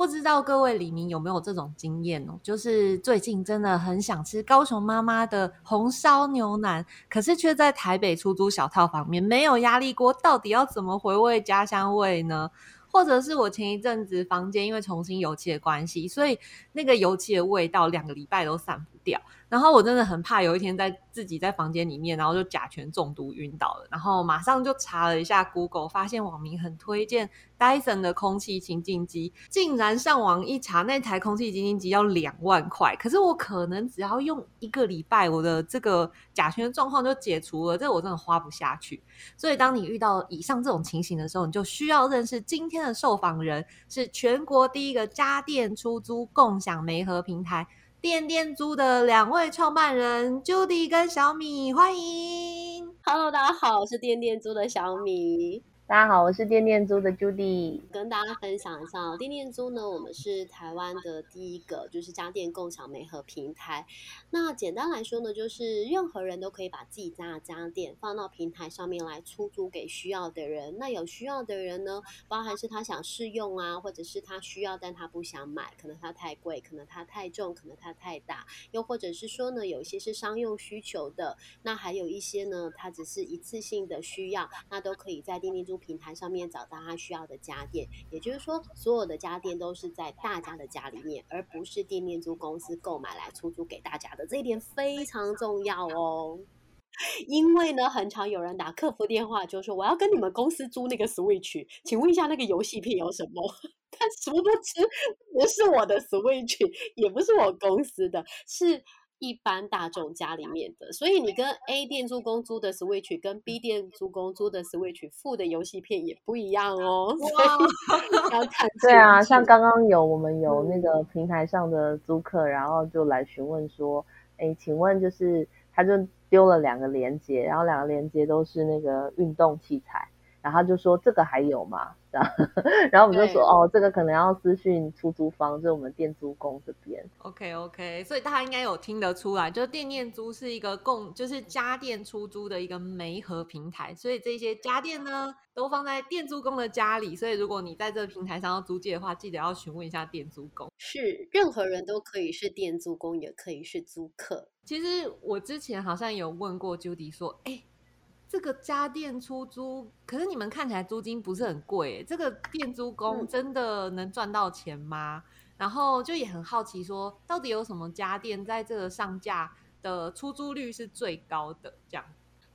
不知道各位李明有没有这种经验哦？就是最近真的很想吃高雄妈妈的红烧牛腩，可是却在台北出租小套房面没有压力锅，到底要怎么回味家乡味呢？或者是我前一阵子房间因为重新油漆的关系，所以那个油漆的味道两个礼拜都散不掉。然后我真的很怕有一天在自己在房间里面，然后就甲醛中毒晕倒了。然后马上就查了一下 Google，发现网民很推荐 Dyson 的空气清净机，竟然上网一查，那台空气清净机要两万块。可是我可能只要用一个礼拜，我的这个甲醛状况就解除了，这我真的花不下去。所以当你遇到以上这种情形的时候，你就需要认识今天的受访人，是全国第一个家电出租共享媒合平台。店店租的两位创办人 Judy 跟小米，欢迎。Hello，大家好，我是店店租的小米。大家好，我是电电租的 Judy，跟大家分享一下电电租呢，我们是台湾的第一个就是家电共享媒合平台。那简单来说呢，就是任何人都可以把自己家的家电放到平台上面来出租给需要的人。那有需要的人呢，包含是他想试用啊，或者是他需要但他不想买，可能他太贵，可能他太重，可能他太大，又或者是说呢，有一些是商用需求的，那还有一些呢，它只是一次性的需要，那都可以在电电租。平台上面找到他需要的家电，也就是说，所有的家电都是在大家的家里面，而不是店面租公司购买来出租给大家的。这一点非常重要哦，因为呢，很常有人打客服电话就说我要跟你们公司租那个 Switch，请问一下那个游戏片有什么？但殊不知不是我的 Switch，也不是我公司的，是。一般大众家里面的，所以你跟 A 店租公租的 Switch 跟 B 店租公租的 Switch 附的游戏片也不一样哦。要看对啊，像刚刚有我们有那个平台上的租客，然后就来询问说，哎，请问就是他就丢了两个连接，然后两个连接都是那个运动器材。然后就说这个还有吗？这样，然后我们就说哦，这个可能要私讯出租方，就是我们店租工这边。OK OK，所以大家应该有听得出来，就是店店租是一个共，就是家电出租的一个媒合平台。所以这些家电呢，都放在店租工的家里。所以如果你在这个平台上要租借的话，记得要询问一下店租工。是，任何人都可以是店租工，也可以是租客。其实我之前好像有问过 Judy 说，哎。这个家电出租，可是你们看起来租金不是很贵，这个店租工真的能赚到钱吗？然后就也很好奇，说到底有什么家电在这个上架的出租率是最高的？这样。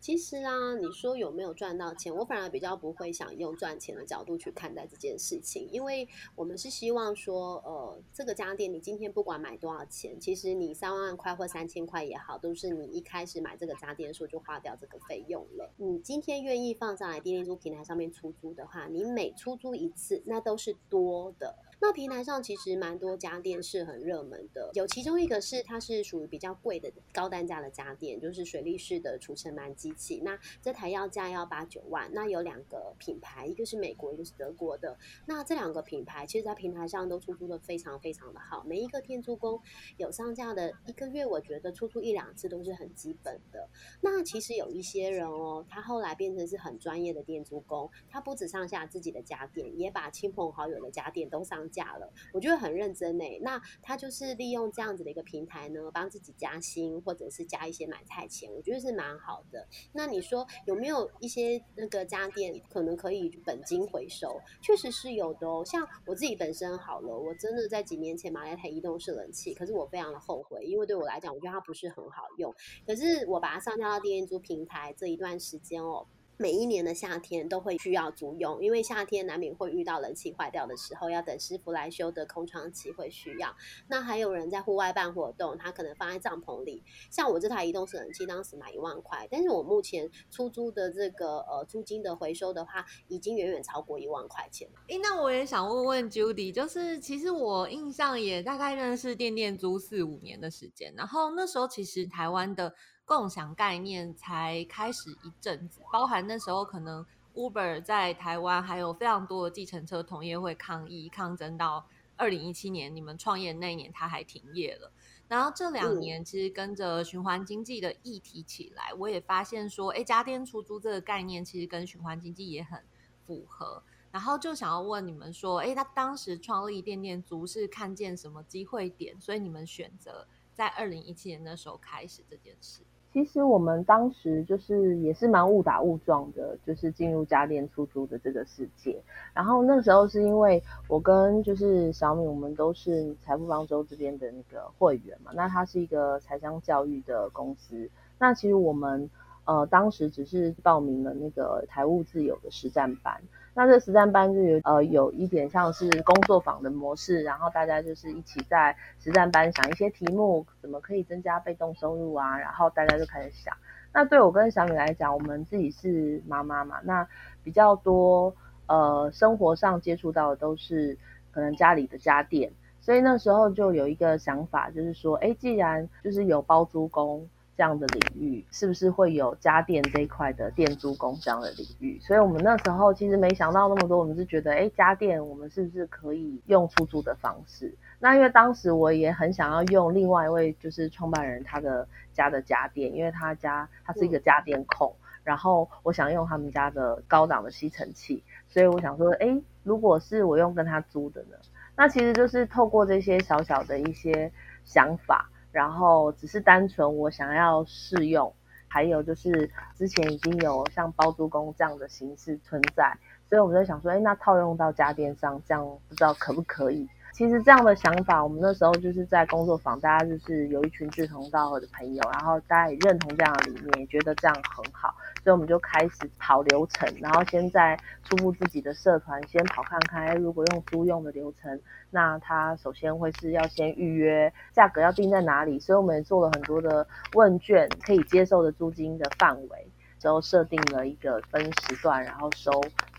其实啊，你说有没有赚到钱？我反而比较不会想用赚钱的角度去看待这件事情，因为我们是希望说，呃，这个家电你今天不管买多少钱，其实你三万块或三千块也好，都是你一开始买这个家电的时候就花掉这个费用了。你今天愿意放上来电电租平台上面出租的话，你每出租一次，那都是多的。那平台上其实蛮多家电是很热门的，有其中一个是它是属于比较贵的高单价的家电，就是水力式的除尘螨机器。那这台要价要八九万。那有两个品牌，一个是美国，一个是德国的。那这两个品牌其实，在平台上都出租的非常非常的好。每一个天租工有上架的一个月，我觉得出租一两次都是很基本的。那其实有一些人哦，他后来变成是很专业的店租工，他不止上下自己的家电，也把亲朋好友的家电都上。价了，我觉得很认真诶。那他就是利用这样子的一个平台呢，帮自己加薪，或者是加一些买菜钱，我觉得是蛮好的。那你说有没有一些那个家电可能可以本金回收？确实是有的哦。像我自己本身好了，我真的在几年前买了一台移动式冷气，可是我非常的后悔，因为对我来讲，我觉得它不是很好用。可是我把它上架到电租平台这一段时间哦。每一年的夏天都会需要租用，因为夏天难免会遇到冷气坏掉的时候，要等师傅来修的空窗期会需要。那还有人在户外办活动，他可能放在帐篷里。像我这台移动式冷气，当时买一万块，但是我目前出租的这个呃租金的回收的话，已经远远超过一万块钱。诶，那我也想问问 Judy，就是其实我印象也大概认识电电租四五年的时间，然后那时候其实台湾的。共享概念才开始一阵子，包含那时候可能 Uber 在台湾还有非常多的计程车同业会抗议抗争，到二零一七年你们创业那一年，它还停业了。然后这两年其实跟着循环经济的议题起来，我也发现说，哎，家电出租这个概念其实跟循环经济也很符合。然后就想要问你们说，哎，他当时创立电电租是看见什么机会点，所以你们选择在二零一七年那时候开始这件事？其实我们当时就是也是蛮误打误撞的，就是进入家电出租的这个世界。然后那时候是因为我跟就是小米，我们都是财富方舟这边的那个会员嘛。那它是一个财商教育的公司。那其实我们呃当时只是报名了那个财务自由的实战班。那这实战班就有呃有一点像是工作坊的模式，然后大家就是一起在实战班想一些题目，怎么可以增加被动收入啊？然后大家就开始想。那对我跟小米来讲，我们自己是妈妈嘛，那比较多呃生活上接触到的都是可能家里的家电，所以那时候就有一个想法，就是说，哎，既然就是有包租公。这样的领域是不是会有家电这一块的电租工这样的领域？所以我们那时候其实没想到那么多，我们是觉得，哎，家电我们是不是可以用出租的方式？那因为当时我也很想要用另外一位就是创办人他的家的家电，因为他家他是一个家电控，然后我想用他们家的高档的吸尘器，所以我想说，哎，如果是我用跟他租的呢？那其实就是透过这些小小的一些想法。然后只是单纯我想要试用，还有就是之前已经有像包租公这样的形式存在，所以我们就想说，哎，那套用到家电上，这样不知道可不可以？其实这样的想法，我们那时候就是在工作坊，大家就是有一群志同道合的朋友，然后大家也认同这样的理念，也觉得这样很好，所以我们就开始跑流程，然后先在初步自己的社团先跑看看，如果用租用的流程，那他首先会是要先预约，价格要定在哪里？所以我们做了很多的问卷，可以接受的租金的范围，之后设定了一个分时段，然后收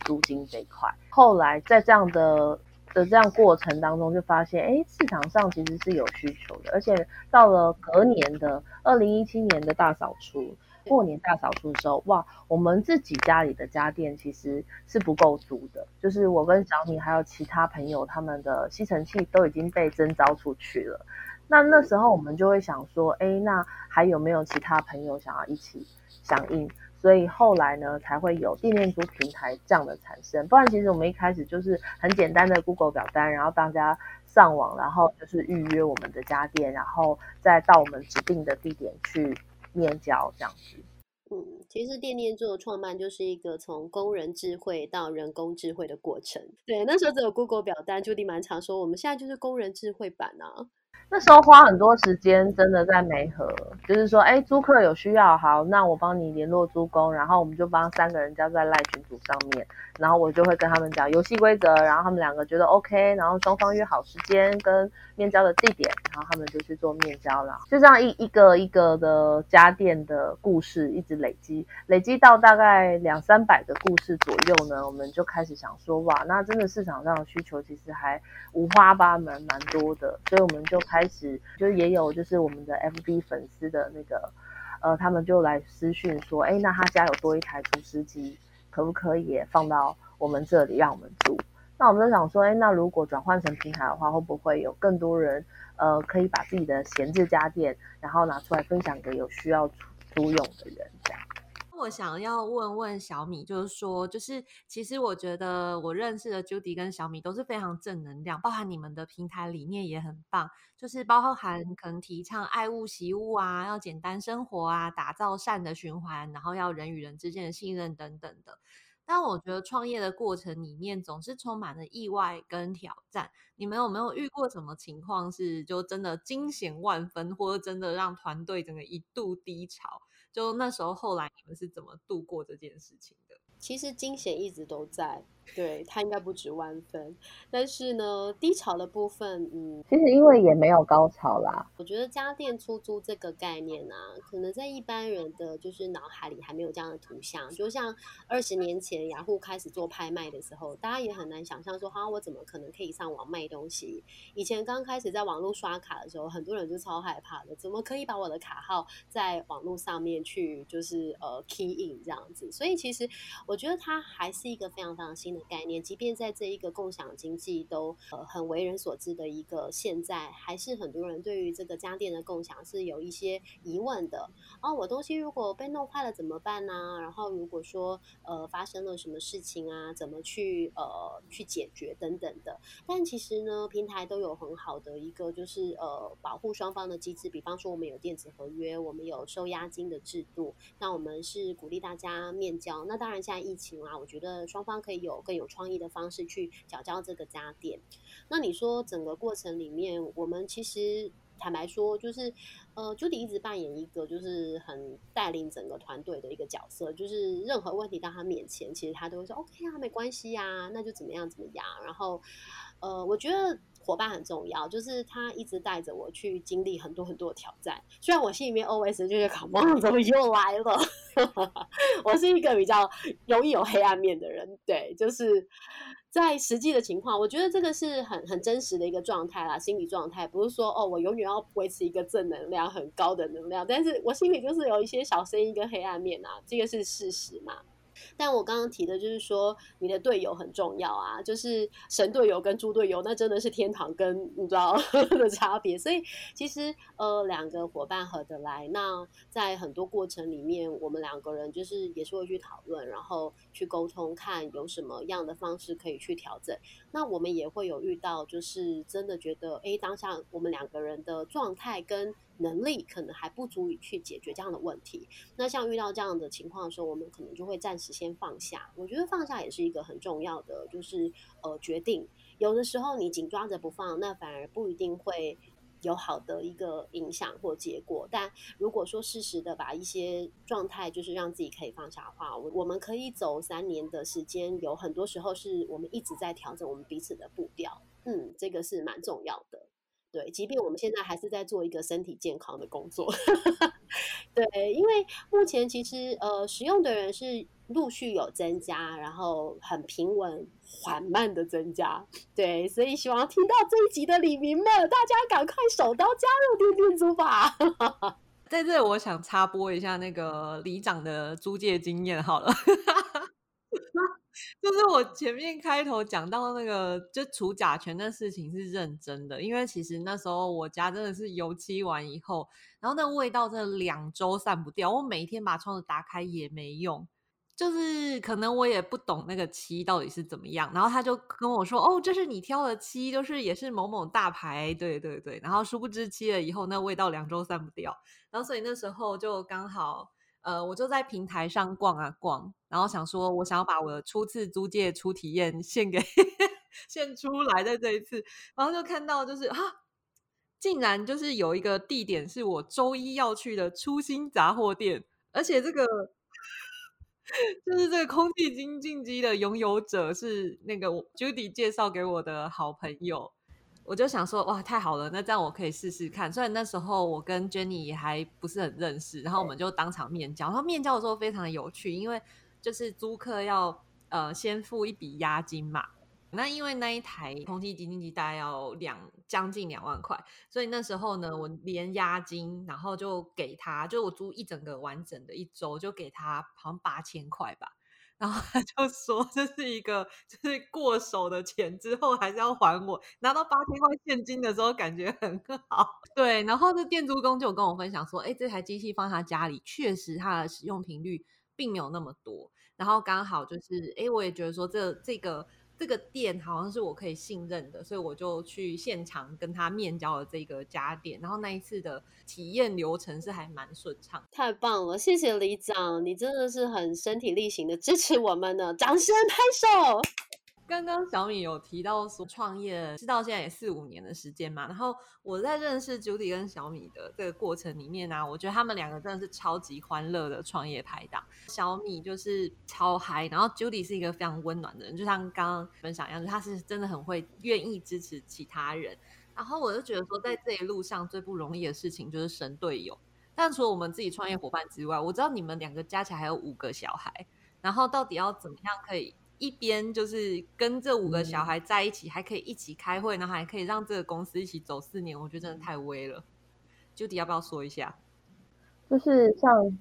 租金这一块。后来在这样的的这样过程当中，就发现，哎，市场上其实是有需求的，而且到了隔年的二零一七年的大扫除，过年大扫除的时候，哇，我们自己家里的家电其实是不够租的，就是我跟小米还有其他朋友，他们的吸尘器都已经被征招出去了。那那时候我们就会想说，哎，那还有没有其他朋友想要一起响应？所以后来呢，才会有电电租平台这样的产生。不然，其实我们一开始就是很简单的 Google 表单，然后大家上网，然后就是预约我们的家电，然后再到我们指定的地点去面交这样子。嗯，其实电电做的创办就是一个从工人智慧到人工智慧的过程。对，那时候只有 Google 表单，就地蛮常说，我们现在就是工人智慧版啊。那时候花很多时间，真的在媒合，就是说，哎，租客有需要，好，那我帮你联络租工，然后我们就帮三个人加在赖群组上面，然后我就会跟他们讲游戏规则，然后他们两个觉得 OK，然后双方约好时间跟面交的地点，然后他们就去做面交了，就这样一一个一个的家电的故事一直累积，累积到大概两三百个故事左右呢，我们就开始想说，哇，那真的市场上的需求其实还五花八门，蛮多的，所以我们就开。始就也有就是我们的 FB 粉丝的那个，呃，他们就来私讯说，哎，那他家有多一台除湿机，可不可以也放到我们这里让我们租？那我们就想说，哎，那如果转换成平台的话，会不会有更多人，呃，可以把自己的闲置家电，然后拿出来分享给有需要租用的人，这样。我想要问问小米，就是说，就是其实我觉得我认识的 Judy 跟小米都是非常正能量，包含你们的平台理念也很棒，就是包含可能提倡爱物惜物啊，要简单生活啊，打造善的循环，然后要人与人之间的信任等等的。但我觉得创业的过程里面总是充满了意外跟挑战，你们有没有遇过什么情况是就真的惊险万分，或者真的让团队整个一度低潮？就那时候，后来你们是怎么度过这件事情的？其实惊险一直都在。对它应该不止万分，但是呢，低潮的部分，嗯，其实因为也没有高潮啦。我觉得家电出租这个概念啊，可能在一般人的就是脑海里还没有这样的图像。就像二十年前雅虎开始做拍卖的时候，大家也很难想象说，哈，我怎么可能可以上网卖东西？以前刚开始在网络刷卡的时候，很多人就超害怕的，怎么可以把我的卡号在网络上面去就是呃 key in 这样子？所以其实我觉得它还是一个非常非常新。概念，即便在这一个共享经济都呃很为人所知的一个现在，还是很多人对于这个家电的共享是有一些疑问的。哦，我东西如果被弄坏了怎么办呢？然后如果说呃发生了什么事情啊，怎么去呃去解决等等的。但其实呢，平台都有很好的一个就是呃保护双方的机制，比方说我们有电子合约，我们有收押金的制度，那我们是鼓励大家面交。那当然现在疫情啊，我觉得双方可以有。更有创意的方式去缴交这个家电。那你说整个过程里面，我们其实坦白说，就是呃，Judy 一直扮演一个就是很带领整个团队的一个角色，就是任何问题到他面前，其实他都会说 OK 啊，没关系呀，那就怎么样怎么样。然后呃，我觉得。伙伴很重要，就是他一直带着我去经历很多很多的挑战。虽然我心里面 OS 就是“梦怎么又来了”，我是一个比较容易有黑暗面的人。对，就是在实际的情况，我觉得这个是很很真实的一个状态啦，心理状态不是说哦，我永远要维持一个正能量很高的能量，但是我心里就是有一些小声音跟黑暗面啊，这个是事实嘛。但我刚刚提的就是说，你的队友很重要啊，就是神队友跟猪队友，那真的是天堂跟你知道 的差别。所以其实呃，两个伙伴合得来，那在很多过程里面，我们两个人就是也是会去讨论，然后去沟通，看有什么样的方式可以去调整。那我们也会有遇到，就是真的觉得，哎，当下我们两个人的状态跟。能力可能还不足以去解决这样的问题。那像遇到这样的情况的时候，我们可能就会暂时先放下。我觉得放下也是一个很重要的，就是呃决定。有的时候你紧抓着不放，那反而不一定会有好的一个影响或结果。但如果说适时的把一些状态，就是让自己可以放下的话，我我们可以走三年的时间。有很多时候是我们一直在调整我们彼此的步调。嗯，这个是蛮重要的。对，即便我们现在还是在做一个身体健康的工作，对，因为目前其实呃使用的人是陆续有增加，然后很平稳缓慢的增加，对，所以希望听到这一集的李明们，大家赶快手刀加入电电租吧。在这，我想插播一下那个里长的租借经验，好了。就是我前面开头讲到那个，就除甲醛的事情是认真的，因为其实那时候我家真的是油漆完以后，然后那味道真的两周散不掉，我每一天把窗子打开也没用，就是可能我也不懂那个漆到底是怎么样，然后他就跟我说：“哦，这是你挑的漆，就是也是某某大牌，对对对。”然后殊不知漆了以后，那味道两周散不掉，然后所以那时候就刚好。呃，我就在平台上逛啊逛，然后想说，我想要把我的初次租借初体验献给 献出来，在这一次，然后就看到就是啊，竟然就是有一个地点是我周一要去的初心杂货店，而且这个 就是这个空气清净机的拥有者是那个 Judy 介绍给我的好朋友。我就想说，哇，太好了，那这样我可以试试看。虽然那时候我跟 Jenny 也还不是很认识，然后我们就当场面交。然后面交的时候非常的有趣，因为就是租客要呃先付一笔押金嘛。那因为那一台空气清净机大概要两将近两万块，所以那时候呢，我连押金，然后就给他，就我租一整个完整的一周，就给他好像八千块吧。然后他就说这是一个就是过手的钱，之后还是要还我。拿到八千块现金的时候，感觉很好。对，然后这店租工就跟我分享说，哎，这台机器放他家里，确实它的使用频率并没有那么多。然后刚好就是，哎，我也觉得说这这个。这个店好像是我可以信任的，所以我就去现场跟他面交了这个家电。然后那一次的体验流程是还蛮顺畅，太棒了！谢谢李长，你真的是很身体力行的支持我们呢，掌声拍手。刚刚小米有提到说创业是到现在也四五年的时间嘛，然后我在认识 Judy 跟小米的这个过程里面呢，我觉得他们两个真的是超级欢乐的创业拍档。小米就是超嗨，然后 Judy 是一个非常温暖的人，就像刚刚分享一样，他是真的很会愿意支持其他人。然后我就觉得说，在这一路上最不容易的事情就是神队友。但除了我们自己创业伙伴之外，我知道你们两个加起来还有五个小孩，然后到底要怎么样可以？一边就是跟这五个小孩在一起，还可以一起开会，然后还可以让这个公司一起走四年，我觉得真的太威了。Judy 要不要说一下？就是像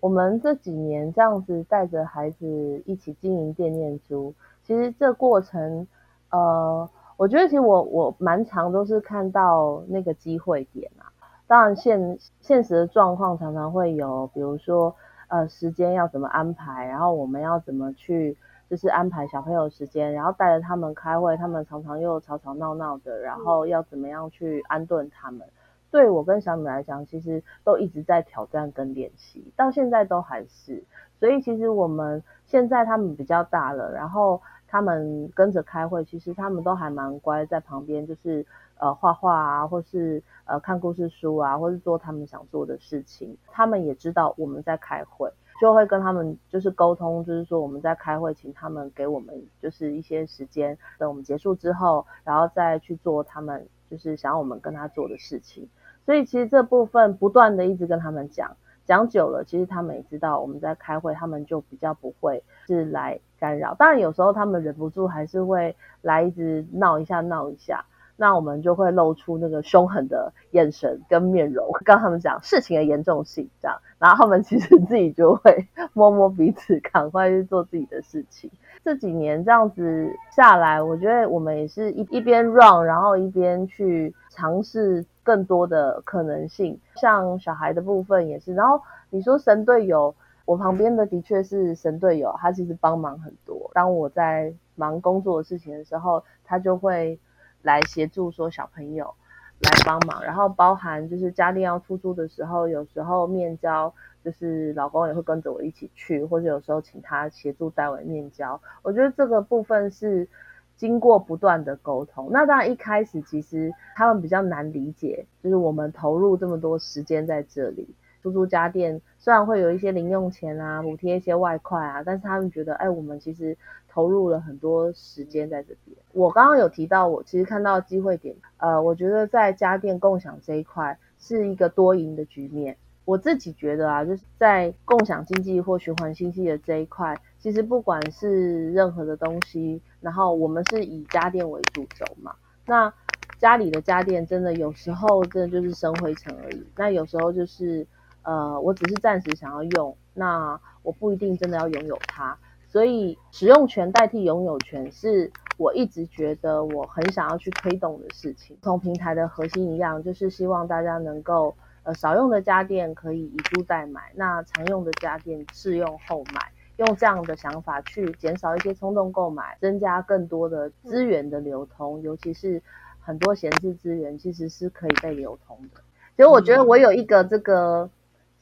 我们这几年这样子带着孩子一起经营店念书，其实这过程，呃，我觉得其实我我蛮常都是看到那个机会点啊。当然现现实的状况常常会有，比如说呃时间要怎么安排，然后我们要怎么去。就是安排小朋友时间，然后带着他们开会，他们常常又吵吵闹闹的，然后要怎么样去安顿他们？对我跟小米来讲，其实都一直在挑战跟练习，到现在都还是。所以其实我们现在他们比较大了，然后他们跟着开会，其实他们都还蛮乖，在旁边就是呃画画啊，或是呃看故事书啊，或是做他们想做的事情。他们也知道我们在开会。就会跟他们就是沟通，就是说我们在开会，请他们给我们就是一些时间，等我们结束之后，然后再去做他们就是想要我们跟他做的事情。所以其实这部分不断的一直跟他们讲，讲久了，其实他们也知道我们在开会，他们就比较不会是来干扰。当然有时候他们忍不住还是会来一直闹一下闹一下。那我们就会露出那个凶狠的眼神跟面容，跟他们讲事情的严重性，这样，然后他们其实自己就会摸摸鼻子，赶快去做自己的事情。这几年这样子下来，我觉得我们也是一一边 run，然后一边去尝试更多的可能性。像小孩的部分也是，然后你说神队友，我旁边的的确是神队友，他其实帮忙很多。当我在忙工作的事情的时候，他就会。来协助说小朋友来帮忙，然后包含就是家电要出租的时候，有时候面交就是老公也会跟着我一起去，或者有时候请他协助代为面交。我觉得这个部分是经过不断的沟通。那当然一开始其实他们比较难理解，就是我们投入这么多时间在这里出租家电，虽然会有一些零用钱啊，补贴一些外快啊，但是他们觉得，哎，我们其实。投入了很多时间在这边。我刚刚有提到，我其实看到机会点，呃，我觉得在家电共享这一块是一个多赢的局面。我自己觉得啊，就是在共享经济或循环经济的这一块，其实不管是任何的东西，然后我们是以家电为主轴嘛。那家里的家电真的有时候真的就是生灰尘而已。那有时候就是呃，我只是暂时想要用，那我不一定真的要拥有它。所以使用权代替拥有权是我一直觉得我很想要去推动的事情。同平台的核心一样，就是希望大家能够呃少用的家电可以以租代买，那常用的家电试用后买，用这样的想法去减少一些冲动购买，增加更多的资源的流通，尤其是很多闲置资源其实是可以被流通的。所以我觉得我有一个这个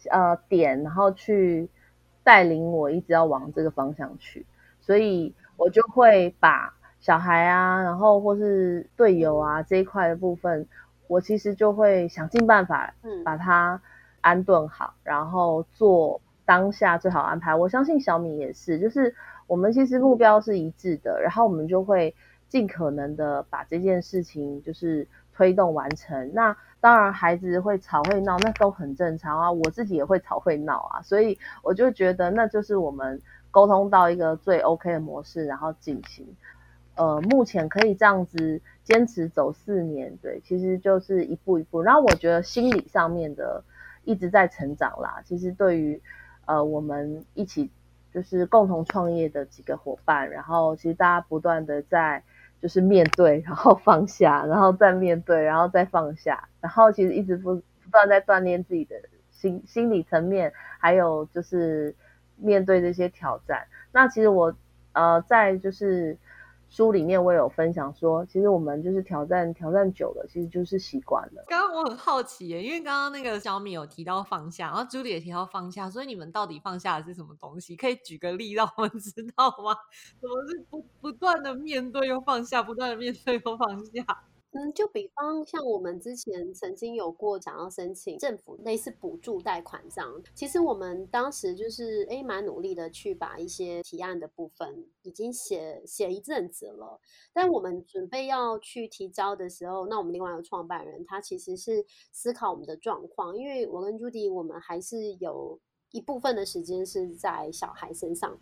呃点，然后去。带领我一直要往这个方向去，所以我就会把小孩啊，然后或是队友啊这一块的部分，我其实就会想尽办法，把它安顿好，然后做当下最好安排。我相信小米也是，就是我们其实目标是一致的，然后我们就会尽可能的把这件事情就是推动完成。那当然，孩子会吵会闹，那都很正常啊。我自己也会吵会闹啊，所以我就觉得那就是我们沟通到一个最 OK 的模式，然后进行。呃，目前可以这样子坚持走四年，对，其实就是一步一步。然后我觉得心理上面的一直在成长啦。其实对于呃我们一起就是共同创业的几个伙伴，然后其实大家不断的在。就是面对，然后放下，然后再面对，然后再放下，然后其实一直不不断在锻炼自己的心心理层面，还有就是面对这些挑战。那其实我呃在就是书里面我有分享说，其实我们就是挑战挑战久了，其实就是习惯了。刚刚我很好奇耶，因为刚刚那个小米有提到放下，然后朱莉也提到放下，所以你们到底放下的是什么东西？可以举个例让我们 知道吗？怎么是不不断的面对又放下，不断的面对又放下？嗯，就比方像我们之前曾经有过想要申请政府类似补助贷款这样，其实我们当时就是诶蛮努力的去把一些提案的部分已经写写一阵子了，但我们准备要去提交的时候，那我们另外一个创办人他其实是思考我们的状况，因为我跟朱迪我们还是有一部分的时间是在小孩身上。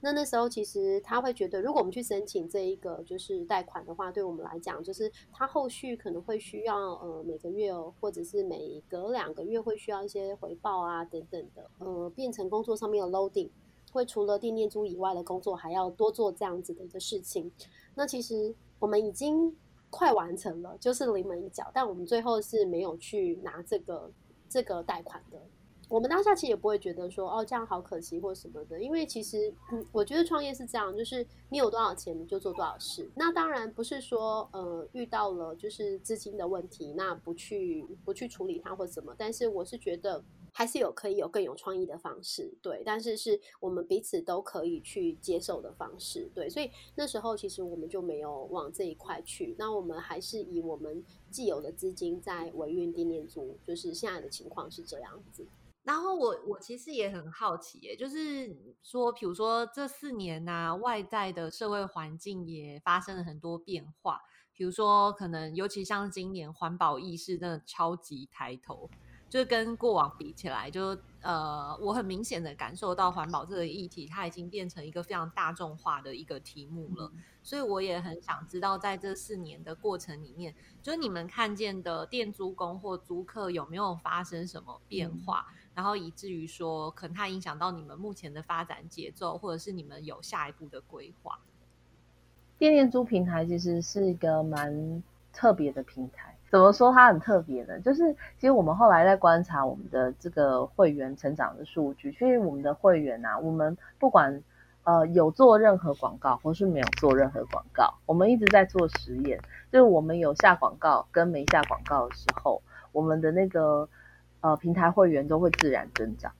那那时候其实他会觉得，如果我们去申请这一个就是贷款的话，对我们来讲，就是他后续可能会需要呃每个月或者是每隔两个月会需要一些回报啊等等的，呃变成工作上面的 loading，会除了店念租以外的工作还要多做这样子的一个事情。那其实我们已经快完成了，就是临门一脚，但我们最后是没有去拿这个这个贷款的。我们当下其实也不会觉得说哦这样好可惜或什么的，因为其实我觉得创业是这样，就是你有多少钱你就做多少事。那当然不是说呃遇到了就是资金的问题，那不去不去处理它或什么。但是我是觉得还是有可以有更有创意的方式，对。但是是我们彼此都可以去接受的方式，对。所以那时候其实我们就没有往这一块去，那我们还是以我们既有的资金在维运地念租，就是现在的情况是这样子。然后我我其实也很好奇，耶，就是说，比如说这四年呐，外在的社会环境也发生了很多变化，比如说可能尤其像今年环保意识真的超级抬头。就是跟过往比起来，就呃，我很明显的感受到环保这个议题，它已经变成一个非常大众化的一个题目了。所以我也很想知道，在这四年的过程里面，就是你们看见的店租工或租客有没有发生什么变化，然后以至于说，可能它影响到你们目前的发展节奏，或者是你们有下一步的规划。店店租平台其实是一个蛮特别的平台。怎么说它很特别呢？就是其实我们后来在观察我们的这个会员成长的数据，其实我们的会员啊，我们不管呃有做任何广告或是没有做任何广告，我们一直在做实验，就是我们有下广告跟没下广告的时候，我们的那个呃平台会员都会自然增长。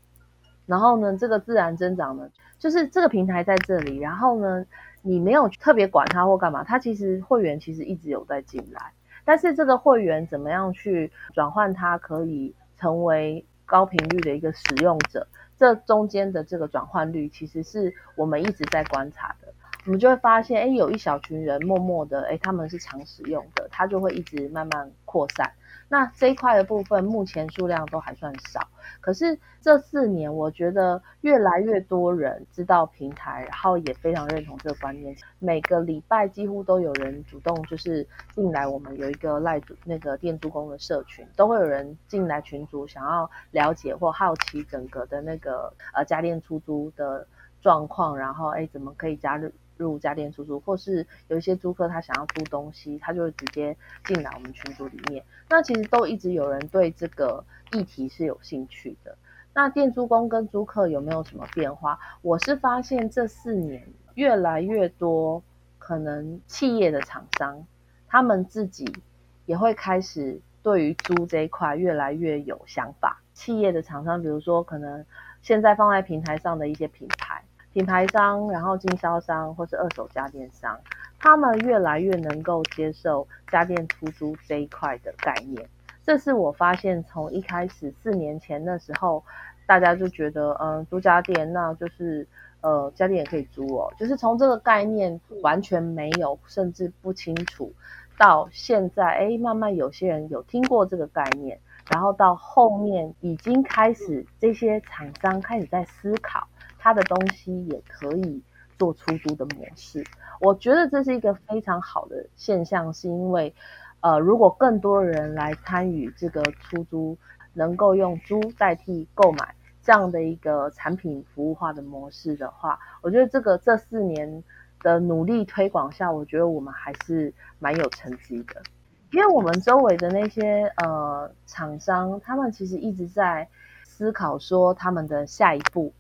然后呢，这个自然增长呢，就是这个平台在这里，然后呢，你没有特别管它或干嘛，它其实会员其实一直有在进来。但是这个会员怎么样去转换它，可以成为高频率的一个使用者？这中间的这个转换率，其实是我们一直在观察的。我们就会发现，哎，有一小群人默默的，哎，他们是常使用的，它就会一直慢慢扩散。那这一块的部分，目前数量都还算少。可是这四年，我觉得越来越多人知道平台，然后也非常认同这个观念。每个礼拜几乎都有人主动就是进来，我们有一个赖主那个店租工的社群，都会有人进来群组，想要了解或好奇整个的那个呃家电出租的状况，然后哎怎么可以加入。入家电出租，或是有一些租客他想要租东西，他就会直接进来我们群组里面。那其实都一直有人对这个议题是有兴趣的。那店租工跟租客有没有什么变化？我是发现这四年越来越多，可能企业的厂商他们自己也会开始对于租这一块越来越有想法。企业的厂商，比如说可能现在放在平台上的一些品牌。品牌商，然后经销商或是二手家电商，他们越来越能够接受家电出租这一块的概念。这是我发现，从一开始四年前那时候，大家就觉得，嗯，租家电那就是，呃，家电也可以租哦。就是从这个概念完全没有，甚至不清楚，到现在，哎，慢慢有些人有听过这个概念，然后到后面已经开始，这些厂商开始在思考。他的东西也可以做出租的模式，我觉得这是一个非常好的现象，是因为，呃，如果更多人来参与这个出租，能够用租代替购买这样的一个产品服务化的模式的话，我觉得这个这四年的努力推广下，我觉得我们还是蛮有成绩的，因为我们周围的那些呃厂商，他们其实一直在思考说他们的下一步。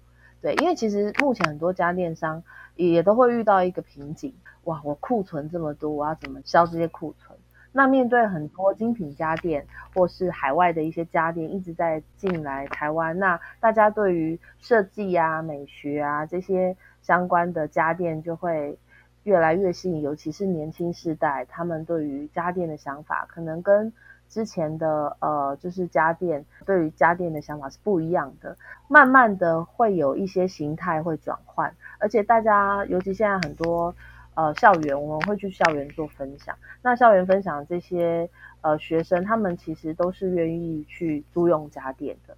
对，因为其实目前很多家电商也都会遇到一个瓶颈，哇，我库存这么多，我要怎么销这些库存？那面对很多精品家电或是海外的一些家电一直在进来台湾，那大家对于设计啊、美学啊这些相关的家电就会越来越吸引，尤其是年轻世代，他们对于家电的想法可能跟之前的呃就是家电对于家电的想法是不一样的，慢慢的会有一些形态会转换，而且大家尤其现在很多。呃，校园我们会去校园做分享。那校园分享这些呃学生，他们其实都是愿意去租用家电的。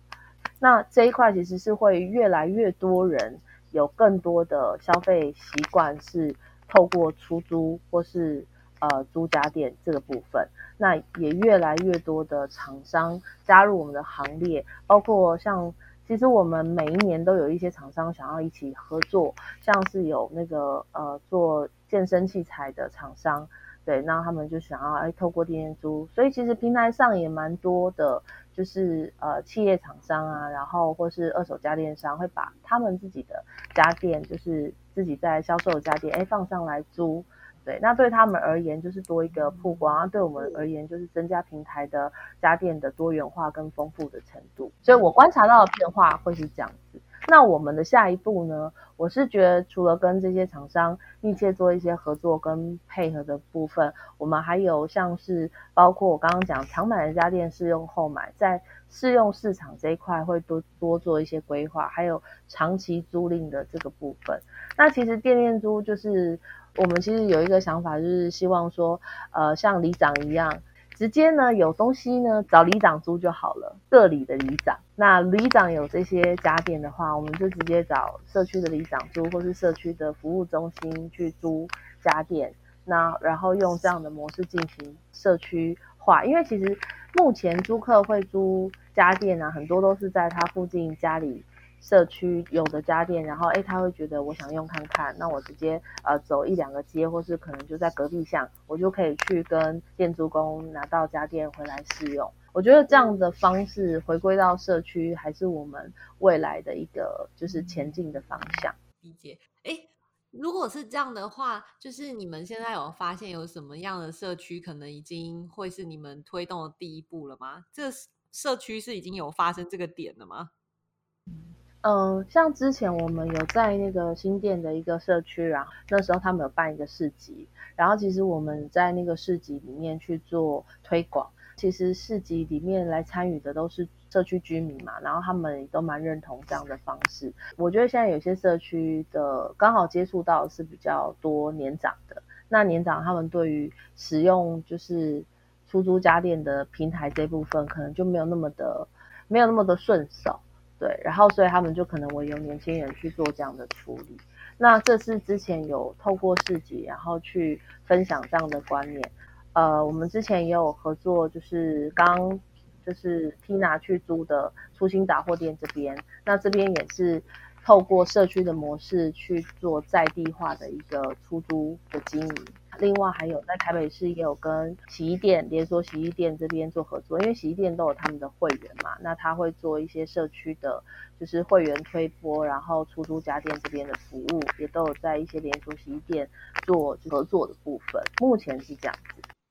那这一块其实是会越来越多人有更多的消费习惯，是透过出租或是呃租家电这个部分。那也越来越多的厂商加入我们的行列，包括像。其实我们每一年都有一些厂商想要一起合作，像是有那个呃做健身器材的厂商，对，那他们就想要哎透过电租，所以其实平台上也蛮多的，就是呃企业厂商啊，然后或是二手家电商会把他们自己的家电，就是自己在销售的家电，哎放上来租。对，那对他们而言就是多一个曝光，对我们而言就是增加平台的家电的多元化跟丰富的程度。所以我观察到的变化会是这样子。那我们的下一步呢？我是觉得除了跟这些厂商密切做一些合作跟配合的部分，我们还有像是包括我刚刚讲常买的家电试用后买，在试用市场这一块会多多做一些规划，还有长期租赁的这个部分。那其实店面租就是。我们其实有一个想法，就是希望说，呃，像里长一样，直接呢有东西呢找里长租就好了，各里的里长。那里长有这些家电的话，我们就直接找社区的里长租，或是社区的服务中心去租家电。那然后用这样的模式进行社区化，因为其实目前租客会租家电啊，很多都是在他附近家里。社区有的家电，然后哎，他会觉得我想用看看，那我直接呃走一两个街，或是可能就在隔壁巷，我就可以去跟店租工拿到家电回来试用。我觉得这样的方式回归到社区，还是我们未来的一个就是前进的方向。理解。哎，如果是这样的话，就是你们现在有发现有什么样的社区可能已经会是你们推动的第一步了吗？这社区是已经有发生这个点了吗？嗯，像之前我们有在那个新店的一个社区，然后那时候他们有办一个市集，然后其实我们在那个市集里面去做推广，其实市集里面来参与的都是社区居民嘛，然后他们都蛮认同这样的方式。我觉得现在有些社区的刚好接触到是比较多年长的，那年长他们对于使用就是出租家电的平台这部分，可能就没有那么的没有那么的顺手。对，然后所以他们就可能会有年轻人去做这样的处理。那这是之前有透过市集，然后去分享这样的观念。呃，我们之前也有合作，就是刚就是 Tina 去租的初心杂货店这边，那这边也是透过社区的模式去做在地化的一个出租的经营。另外还有在台北市也有跟洗衣店连锁洗衣店这边做合作，因为洗衣店都有他们的会员嘛，那他会做一些社区的，就是会员推播，然后出租家电这边的服务，也都有在一些连锁洗衣店做合作的部分。目前是这样。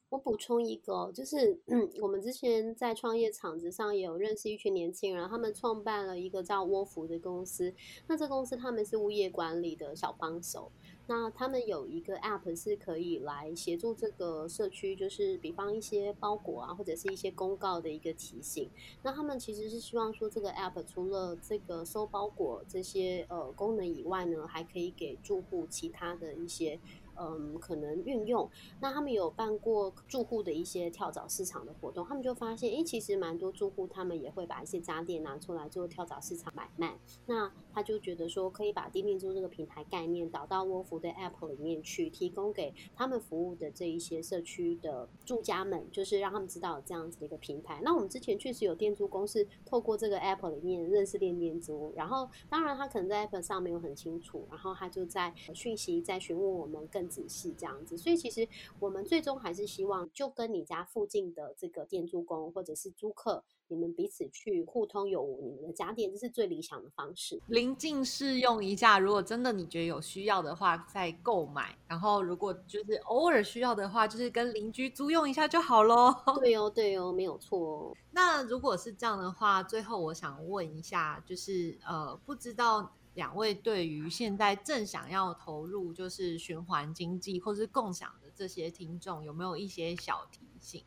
我补充一个，就是，我们之前在创业场子上也有认识一群年轻人，他们创办了一个叫窝福的公司。那这公司他们是物业管理的小帮手。那他们有一个 App 是可以来协助这个社区，就是比方一些包裹啊，或者是一些公告的一个提醒。那他们其实是希望说，这个 App 除了这个收包裹这些呃功能以外呢，还可以给住户其他的一些。嗯，可能运用那他们有办过住户的一些跳蚤市场的活动，他们就发现，哎，其实蛮多住户他们也会把一些家电拿出来做跳蚤市场买卖。那他就觉得说，可以把地面租这个平台概念导到窝福的 App 里面去，提供给他们服务的这一些社区的住家们，就是让他们知道这样子的一个平台。那我们之前确实有店租公司透过这个 App 里面认识店面租，然后当然他可能在 App 上没有很清楚，然后他就在讯息在询问我们更。很仔细这样子。所以其实我们最终还是希望，就跟你家附近的这个店租工或者是租客。你们彼此去互通有无，你们的家电这是最理想的方式。临近试用一下，如果真的你觉得有需要的话，再购买。然后如果就是偶尔需要的话，就是跟邻居租用一下就好喽。对哦，对哦，没有错哦。那如果是这样的话，最后我想问一下，就是呃，不知道两位对于现在正想要投入就是循环经济或是共享的这些听众，有没有一些小提醒？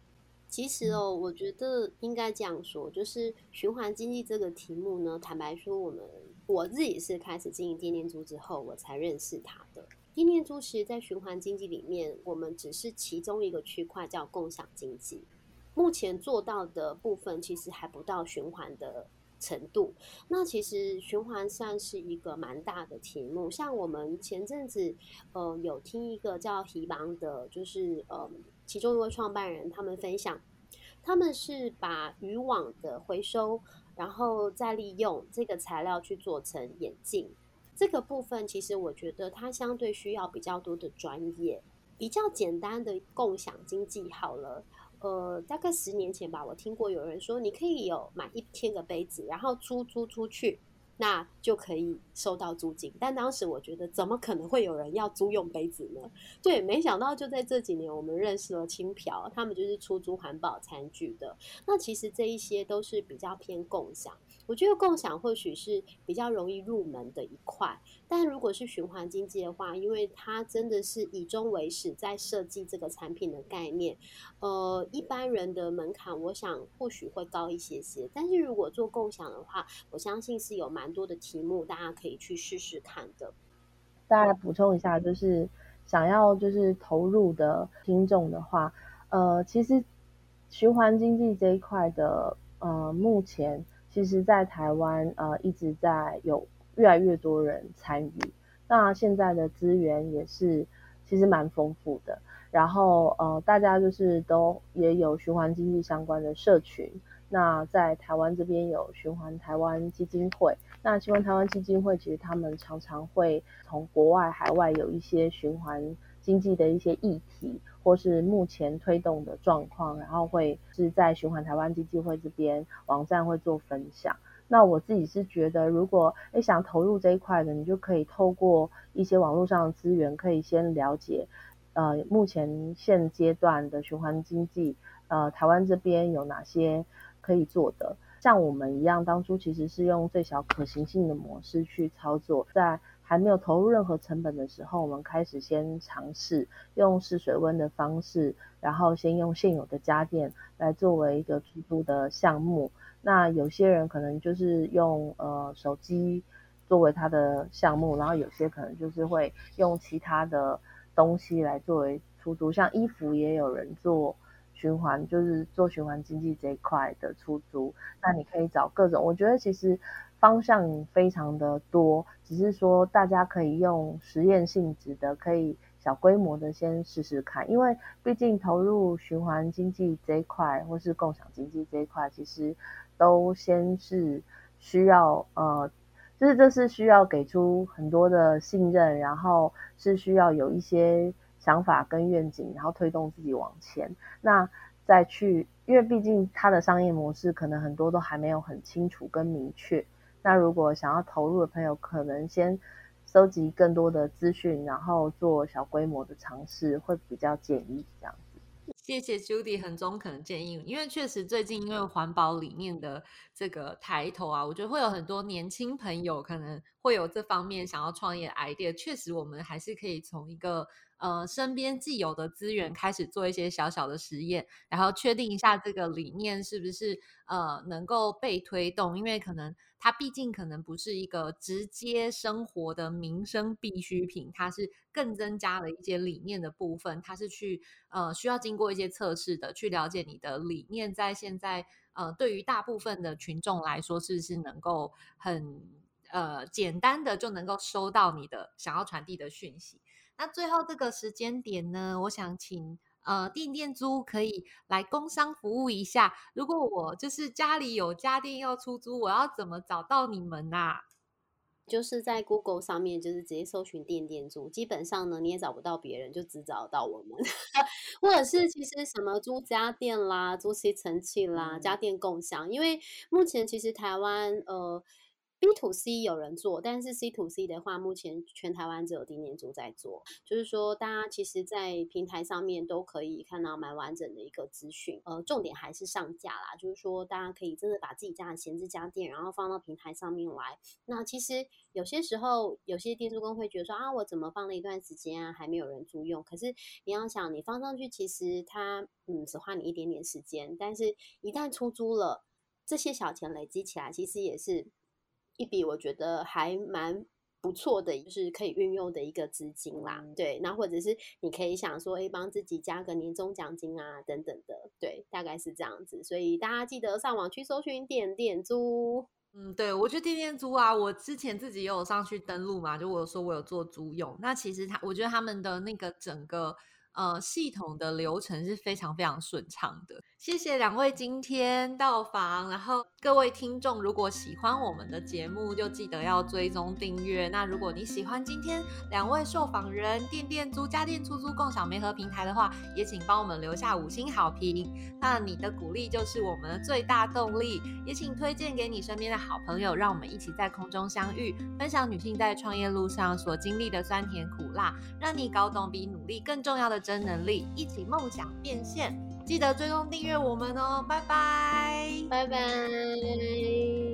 其实哦，我觉得应该这样说，就是循环经济这个题目呢，坦白说，我们我自己是开始经营电念珠之后，我才认识它的。电念珠其实，在循环经济里面，我们只是其中一个区块，叫共享经济。目前做到的部分，其实还不到循环的程度。那其实循环算是一个蛮大的题目。像我们前阵子，呃，有听一个叫希邦的，就是呃。其中一位创办人，他们分享，他们是把渔网的回收，然后再利用这个材料去做成眼镜。这个部分其实我觉得它相对需要比较多的专业，比较简单的共享经济好了。呃，大概十年前吧，我听过有人说，你可以有买一千个杯子，然后出租出去。那就可以收到租金，但当时我觉得怎么可能会有人要租用杯子呢？对，没想到就在这几年，我们认识了轻漂，他们就是出租环保餐具的。那其实这一些都是比较偏共享。我觉得共享或许是比较容易入门的一块，但如果是循环经济的话，因为它真的是以终为始，在设计这个产品的概念，呃，一般人的门槛，我想或许会高一些些。但是如果做共享的话，我相信是有蛮多的题目，大家可以去试试看的。大家补充一下，就是想要就是投入的听众的话，呃，其实循环经济这一块的，呃，目前。其实，在台湾，呃，一直在有越来越多人参与。那现在的资源也是其实蛮丰富的。然后，呃，大家就是都也有循环经济相关的社群。那在台湾这边有循环台湾基金会。那循环台湾基金会其实他们常常会从国外、海外有一些循环经济的一些议题。或是目前推动的状况，然后会是在循环台湾基金会这边网站会做分享。那我自己是觉得，如果诶想投入这一块的，你就可以透过一些网络上的资源，可以先了解，呃，目前现阶段的循环经济，呃，台湾这边有哪些可以做的。像我们一样，当初其实是用最小可行性的模式去操作，在。还没有投入任何成本的时候，我们开始先尝试用试水温的方式，然后先用现有的家电来作为一个出租的项目。那有些人可能就是用呃手机作为他的项目，然后有些可能就是会用其他的东西来作为出租，像衣服也有人做循环，就是做循环经济这一块的出租。那你可以找各种，我觉得其实。方向非常的多，只是说大家可以用实验性质的，可以小规模的先试试看，因为毕竟投入循环经济这一块或是共享经济这一块，其实都先是需要呃，就是这是需要给出很多的信任，然后是需要有一些想法跟愿景，然后推动自己往前，那再去，因为毕竟它的商业模式可能很多都还没有很清楚跟明确。那如果想要投入的朋友，可能先收集更多的资讯，然后做小规模的尝试，会比较建议这样子。谢谢 Judy 很中肯的建议，因为确实最近因为环保理念的这个抬头啊，我觉得会有很多年轻朋友可能会有这方面想要创业 idea。确实，我们还是可以从一个。呃，身边既有的资源开始做一些小小的实验，然后确定一下这个理念是不是呃能够被推动。因为可能它毕竟可能不是一个直接生活的民生必需品，它是更增加了一些理念的部分。它是去呃需要经过一些测试的，去了解你的理念在现在呃对于大部分的群众来说是不是能够很呃简单的就能够收到你的想要传递的讯息。那最后这个时间点呢，我想请呃电电租可以来工商服务一下。如果我就是家里有家电要出租，我要怎么找到你们呐？就是在 Google 上面，就是直接搜寻电电租，基本上呢你也找不到别人，就只找到我们，或者是其实什么租家电啦、租吸尘器啦、家电共享，因为目前其实台湾呃。B to C 有人做，但是 C to C 的话，目前全台湾只有丁年组在做。就是说，大家其实，在平台上面都可以看到蛮完整的一个资讯。呃，重点还是上架啦，就是说，大家可以真的把自己家的闲置家电，然后放到平台上面来。那其实有些时候，有些店租工会觉得说啊，我怎么放了一段时间啊，还没有人租用？可是你要想，你放上去，其实它嗯只花你一点点时间，但是一旦出租了，这些小钱累积起来，其实也是。一笔我觉得还蛮不错的，就是可以运用的一个资金啦。对，那或者是你可以想说，哎，帮自己加个年终奖金啊，等等的。对，大概是这样子。所以大家记得上网去搜寻点点租。嗯，对，我觉得点点租啊，我之前自己也有上去登录嘛，就我说我有做租用。那其实他，我觉得他们的那个整个。呃，系统的流程是非常非常顺畅的。谢谢两位今天到访，然后各位听众，如果喜欢我们的节目，就记得要追踪订阅。那如果你喜欢今天两位受访人电电租家电出租共享媒合平台的话，也请帮我们留下五星好评。那你的鼓励就是我们的最大动力。也请推荐给你身边的好朋友，让我们一起在空中相遇，分享女性在创业路上所经历的酸甜苦辣，让你搞懂比努力更重要的。真能力，一起梦想变现，记得追踪订阅我们哦，拜拜，拜拜。